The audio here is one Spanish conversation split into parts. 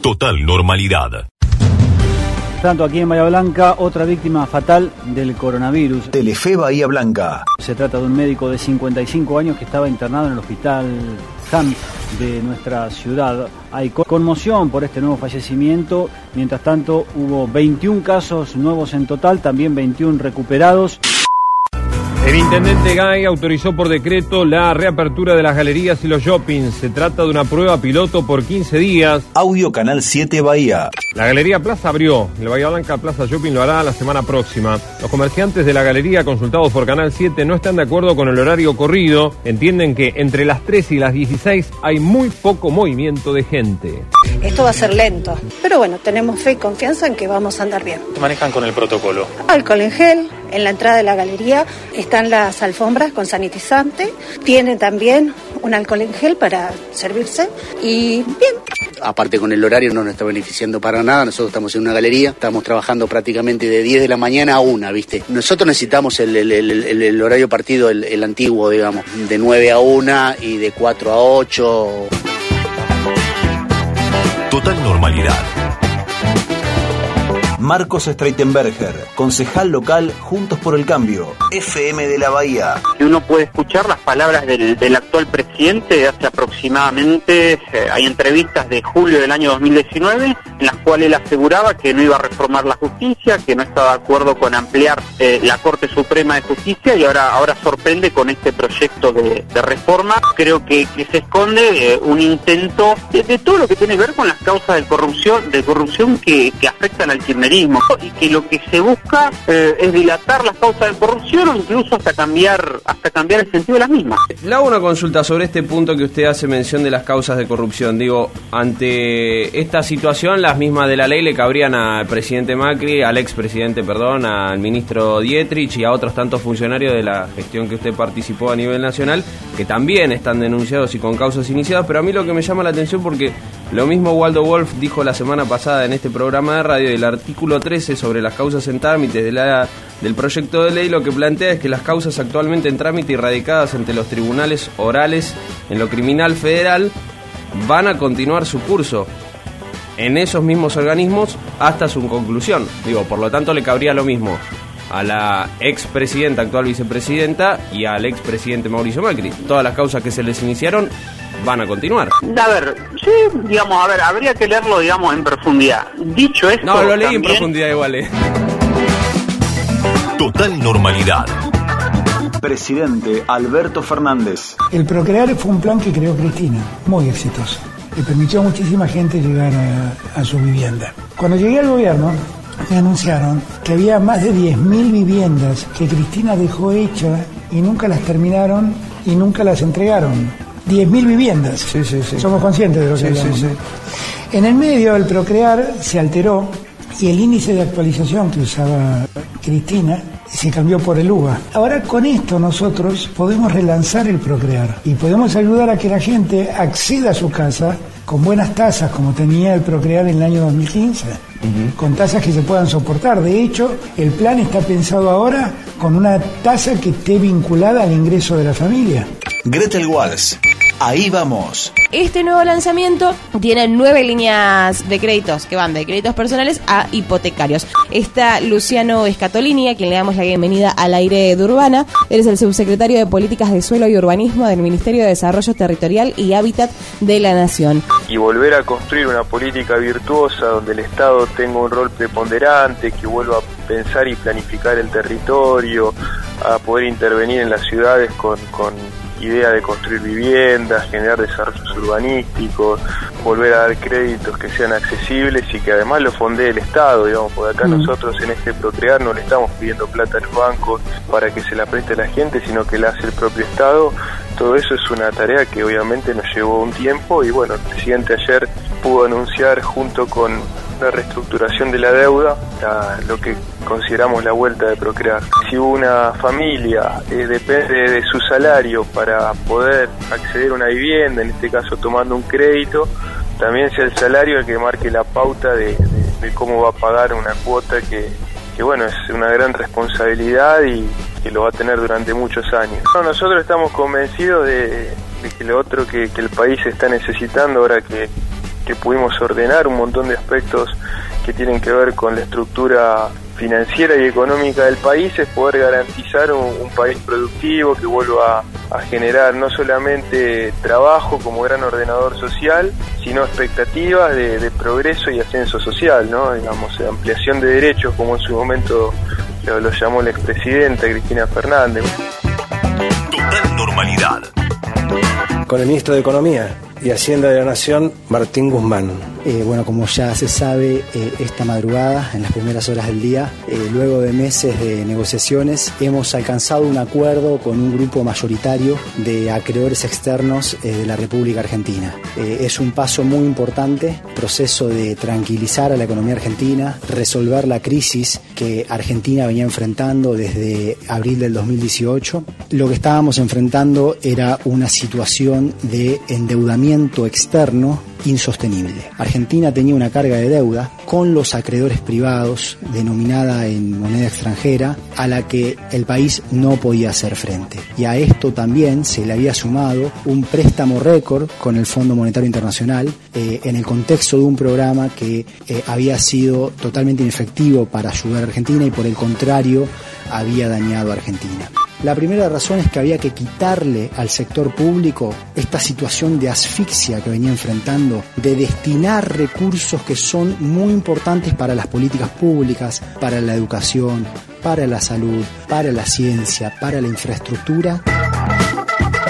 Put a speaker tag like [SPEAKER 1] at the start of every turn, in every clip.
[SPEAKER 1] Total normalidad.
[SPEAKER 2] Tanto aquí en Bahía Blanca, otra víctima fatal del coronavirus.
[SPEAKER 3] Telefe Bahía Blanca.
[SPEAKER 2] Se trata de un médico de 55 años que estaba internado en el hospital CAM de nuestra ciudad. Hay conmoción por este nuevo fallecimiento. Mientras tanto, hubo 21 casos nuevos en total, también 21 recuperados.
[SPEAKER 4] El intendente Gay autorizó por decreto la reapertura de las galerías y los shoppings. Se trata de una prueba piloto por 15 días.
[SPEAKER 3] Audio Canal 7 Bahía.
[SPEAKER 4] La Galería Plaza abrió. El Bahía Blanca Plaza Shopping lo hará la semana próxima. Los comerciantes de la galería consultados por Canal 7 no están de acuerdo con el horario corrido. Entienden que entre las 3 y las 16 hay muy poco movimiento de gente.
[SPEAKER 5] Esto va a ser lento, pero bueno, tenemos fe y confianza en que vamos a andar bien.
[SPEAKER 6] ¿Qué manejan con el protocolo?
[SPEAKER 5] Alcohol en gel, en la entrada de la galería están las alfombras con sanitizante, tienen también un alcohol en gel para servirse y bien.
[SPEAKER 7] Aparte con el horario no nos está beneficiando para nada, nosotros estamos en una galería, estamos trabajando prácticamente de 10 de la mañana a 1, ¿viste? Nosotros necesitamos el, el- el- el horario partido, el, el antiguo, digamos, de 9 a 1 y de 4 a 8.
[SPEAKER 1] Total normalidad.
[SPEAKER 3] Marcos Streitenberger, concejal local Juntos por el Cambio, FM de la Bahía.
[SPEAKER 8] que uno puede escuchar las palabras del, del actual presidente de hace aproximadamente, eh, hay entrevistas de julio del año 2019, en las cuales él aseguraba que no iba a reformar la justicia, que no estaba de acuerdo con ampliar eh, la Corte Suprema de Justicia y ahora, ahora sorprende con este proyecto de, reforma. Creo que, se esconde eh, un intento de, de todo lo que tiene que ver con las causas de corrupción, de corrupción que, que afectan al kirchnerismo y que lo que se busca eh, es dilatar las causas de corrupción o incluso hasta cambiar hasta cambiar el sentido de las mismas.
[SPEAKER 9] Le hago una consulta sobre este punto que usted hace mención de las causas de corrupción. Digo, ante esta situación, las mismas de la ley le cabrían al presidente Macri, al expresidente, perdón, al ministro Dietrich y a otros tantos funcionarios de la gestión que usted participó a nivel nacional, que también están denunciados y con causas iniciadas. Pero a mí lo que me llama la atención porque lo mismo Waldo Wolf dijo la semana pasada en este programa de radio, el artículo 13 sobre las causas en trámite del proyecto de ley, lo que plantea es que las causas actualmente en trámite y radicadas ante los tribunales orales en lo criminal federal van a continuar su curso en esos mismos organismos hasta su conclusión. Digo, por lo tanto le cabría lo mismo a la expresidenta, actual vicepresidenta y al expresidente Mauricio Macri. Todas las causas que se les iniciaron van a continuar.
[SPEAKER 8] A ver, sí, digamos, a ver, habría que leerlo, digamos, en profundidad. Dicho esto,
[SPEAKER 9] No, lo leí en profundidad igual. eh.
[SPEAKER 1] Total normalidad.
[SPEAKER 3] Presidente Alberto Fernández.
[SPEAKER 10] El Procrear fue un plan que creó Cristina, muy exitoso. Le permitió a muchísima gente llegar a, a su vivienda. Cuando llegué al gobierno, me anunciaron que había más de 10.000 viviendas que Cristina dejó hechas y nunca las terminaron y nunca las entregaron. 10.000 viviendas. Somos conscientes de lo que hablamos, ¿no? En el medio, el Procrear se alteró y el índice de actualización que usaba Cristina se cambió por el UVA. Ahora con esto nosotros podemos relanzar el Procrear y podemos ayudar a que la gente acceda a su casa con buenas tasas como tenía el Procrear en el año 2015, con tasas que se puedan soportar. De hecho, el plan está pensado ahora con una tasa que esté vinculada al ingreso de la familia.
[SPEAKER 3] Gretel Walls. Ahí vamos.
[SPEAKER 11] Este nuevo lanzamiento tiene nueve líneas de créditos que van de créditos personales a hipotecarios. Está Luciano Escatolini, a quien le damos la bienvenida al aire de Urbana. Él es el subsecretario de Políticas de Suelo y Urbanismo del Ministerio de Desarrollo Territorial y Hábitat de la Nación.
[SPEAKER 12] y volver a construir una política virtuosa donde el Estado tenga un rol preponderante, que vuelva a pensar y planificar el territorio, a poder intervenir en las ciudades con, con idea de construir viviendas, generar desarrollos urbanísticos, volver a dar créditos que sean accesibles y que además lo fondee el Estado, digamos, porque acá
[SPEAKER 13] Mm.
[SPEAKER 12] nosotros en este Procrear no le estamos pidiendo plata a los bancos para que se la preste a la gente, sino que la hace el propio Estado. Todo eso es una tarea que obviamente nos llevó un tiempo y bueno, el presidente ayer pudo anunciar junto con la reestructuración de la deuda lo que consideramos la vuelta de Procrear. Si una familia eh, depende de su salario para poder acceder a una vivienda, en este caso tomando un crédito, también sea el salario el que marque la pauta de, cómo va a pagar una cuota que, que, bueno, es una gran responsabilidad y que lo va a tener durante muchos años. No, nosotros estamos convencidos de, que lo otro que el país está necesitando ahora que, que pudimos ordenar un montón de aspectos que tienen que ver con la estructura financiera y económica del país es poder garantizar un, país productivo que vuelva a, generar no solamente trabajo como gran ordenador social, sino expectativas de, progreso y ascenso social, ¿no? Digamos, ampliación de derechos como en su momento lo, lo llamó la expresidenta Cristina Fernández.
[SPEAKER 1] Total normalidad.
[SPEAKER 6] Con el ministro de Economía y Hacienda de la Nación, Martín Guzmán.
[SPEAKER 13] Eh, bueno, como ya se sabe, eh, esta madrugada, en las primeras horas del día, eh, luego de meses de negociaciones, hemos alcanzado un acuerdo con un grupo mayoritario de acreedores externos de la República Argentina. es un paso muy importante, proceso de tranquilizar a la economía argentina, resolver la crisis que Argentina venía enfrentando desde abril del 2018. Lo que estábamos enfrentando era una situación de endeudamiento externo insostenible. Argentina tenía una carga de deuda con los acreedores privados denominada en moneda extranjera a la que el país no podía hacer frente. Y a esto también se le había sumado un préstamo récord con el Fondo Monetario Internacional eh, en el contexto de un programa que eh, había sido totalmente inefectivo para ayudar a Argentina y por el contrario había dañado a Argentina. La primera razón es que había que quitarle al sector público esta situación de asfixia que venía enfrentando, de destinar recursos que son muy importantes para las políticas públicas, para la educación, para la salud, para la ciencia, para la infraestructura.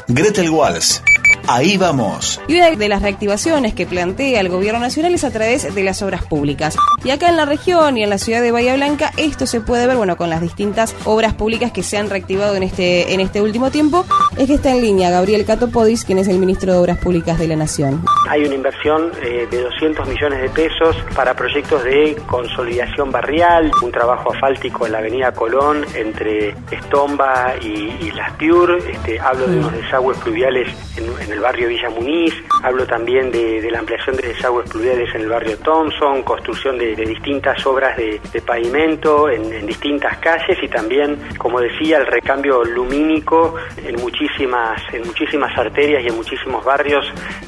[SPEAKER 3] Gretel Walls Ahí vamos.
[SPEAKER 11] Y una de las reactivaciones que plantea el gobierno nacional es a través de las obras públicas. Y acá en la región y en la ciudad de Bahía Blanca esto se puede ver, bueno, con las distintas obras públicas que se han reactivado en este, en este último tiempo. Es que está en línea Gabriel Catopodis, quien es el ministro de Obras Públicas de la Nación.
[SPEAKER 14] Hay una inversión eh, de 200 millones de pesos para proyectos de consolidación barrial, un trabajo asfáltico en la avenida Colón entre Estomba y, Las Piur. Este, hablo de unos desagües pluviales en, el barrio Villa Muniz, hablo también de, la ampliación de desagües pluviales en el barrio Thompson, construcción de, distintas obras de, pavimento en, distintas calles y también, como decía, el recambio lumínico en muchísimas, en muchísimas arterias y en muchísimos barrios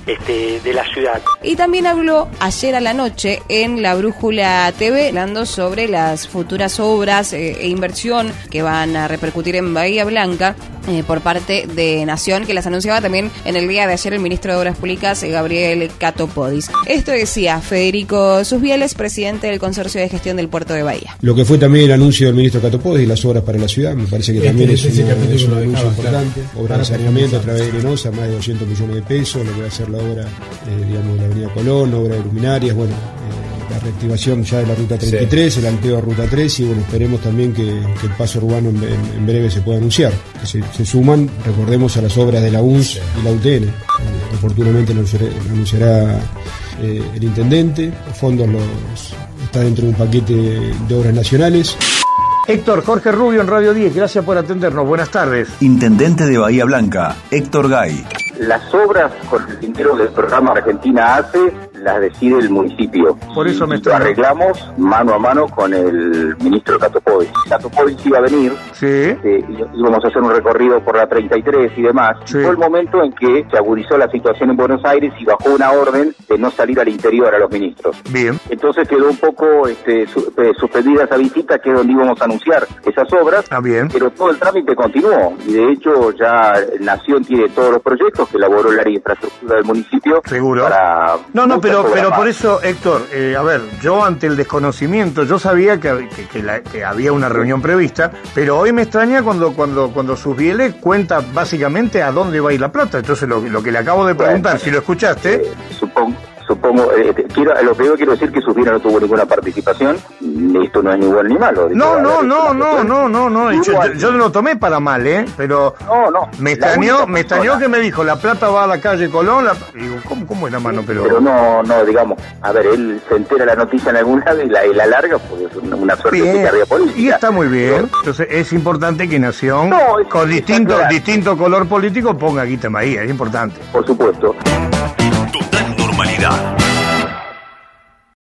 [SPEAKER 14] este, de la ciudad.
[SPEAKER 11] Y también habló ayer a la noche en la Brújula TV, hablando sobre las futuras obras eh, e inversión que van a repercutir en Bahía Blanca eh, por parte de Nación, que las anunciaba también en el día de ayer el ministro de Obras Públicas, eh, Gabriel Catopodis. Esto decía Federico Susbieles, presidente del Consorcio de Gestión del Puerto de Bahía.
[SPEAKER 15] Lo que fue también el anuncio del ministro Catopodis y las obras para la ciudad, me parece que este también es, un anuncio importante. Obra de saneamiento a través de Lenosa, más de 200 millones de pesos, lo que va a ser la obra, eh, digamos, de la Avenida Colón, obra de luminarias, bueno la reactivación ya de la ruta 33, el anteo a ruta 3 y bueno, esperemos también que, el paso urbano en, breve se pueda anunciar, que se, suman, recordemos, a las obras de la UNS y la UTN. Eh, oportunamente lo anunciará, eh, el intendente, los fondos los, está dentro de un paquete de obras nacionales.
[SPEAKER 16] Héctor Jorge Rubio en Radio 10, gracias por atendernos. Buenas tardes.
[SPEAKER 3] Intendente de Bahía Blanca, Héctor Gay.
[SPEAKER 17] Las obras con el dinero del programa Argentina hace las decide el municipio.
[SPEAKER 16] Por eso me
[SPEAKER 17] lo arreglamos mano a mano con el ministro Catopodis. Catopodis iba a venir,
[SPEAKER 16] sí.
[SPEAKER 17] Este, íbamos a hacer un recorrido por la 33 y demás. Fue el momento en que se agudizó la situación en Buenos Aires y bajó una orden de no salir al interior a los ministros.
[SPEAKER 16] Bien.
[SPEAKER 17] Entonces quedó un poco este, eh, suspendida esa visita, que es donde íbamos a anunciar esas obras.
[SPEAKER 16] Ah, bien.
[SPEAKER 17] Pero todo el trámite continuó y de hecho ya Nación tiene todos los proyectos que elaboró el área de infraestructura del municipio.
[SPEAKER 16] Seguro.
[SPEAKER 17] Para
[SPEAKER 16] no, no, pero, pero por eso, Héctor, eh, a ver, yo ante el desconocimiento, yo sabía que, que, había una reunión prevista, pero hoy me extraña cuando cuando cuando Susbiele cuenta básicamente a dónde va a ir la plata. Entonces, lo, lo que le acabo de preguntar, si lo escuchaste...
[SPEAKER 17] Eh, supongo supongo, eh, quiero, lo primero quiero decir que Susbila no tuvo ninguna participación, esto no es ni bueno ni malo.
[SPEAKER 16] No, no, no, no, no, no, no, yo, yo, lo tomé para mal, ¿eh? Pero
[SPEAKER 17] no, no,
[SPEAKER 16] me extrañó, me extrañó que me dijo, la plata va a la calle Colón, la... digo, ¿cómo, cómo es la mano? Pero...
[SPEAKER 17] pero no, no, digamos, a ver, él se entera la noticia en algún lado y la, y la larga, porque es una, suerte de política.
[SPEAKER 16] Y está muy bien, entonces es importante que Nación, con distinto, distinto color político, ponga Guita Maía, es importante.
[SPEAKER 17] Por supuesto.
[SPEAKER 1] vida.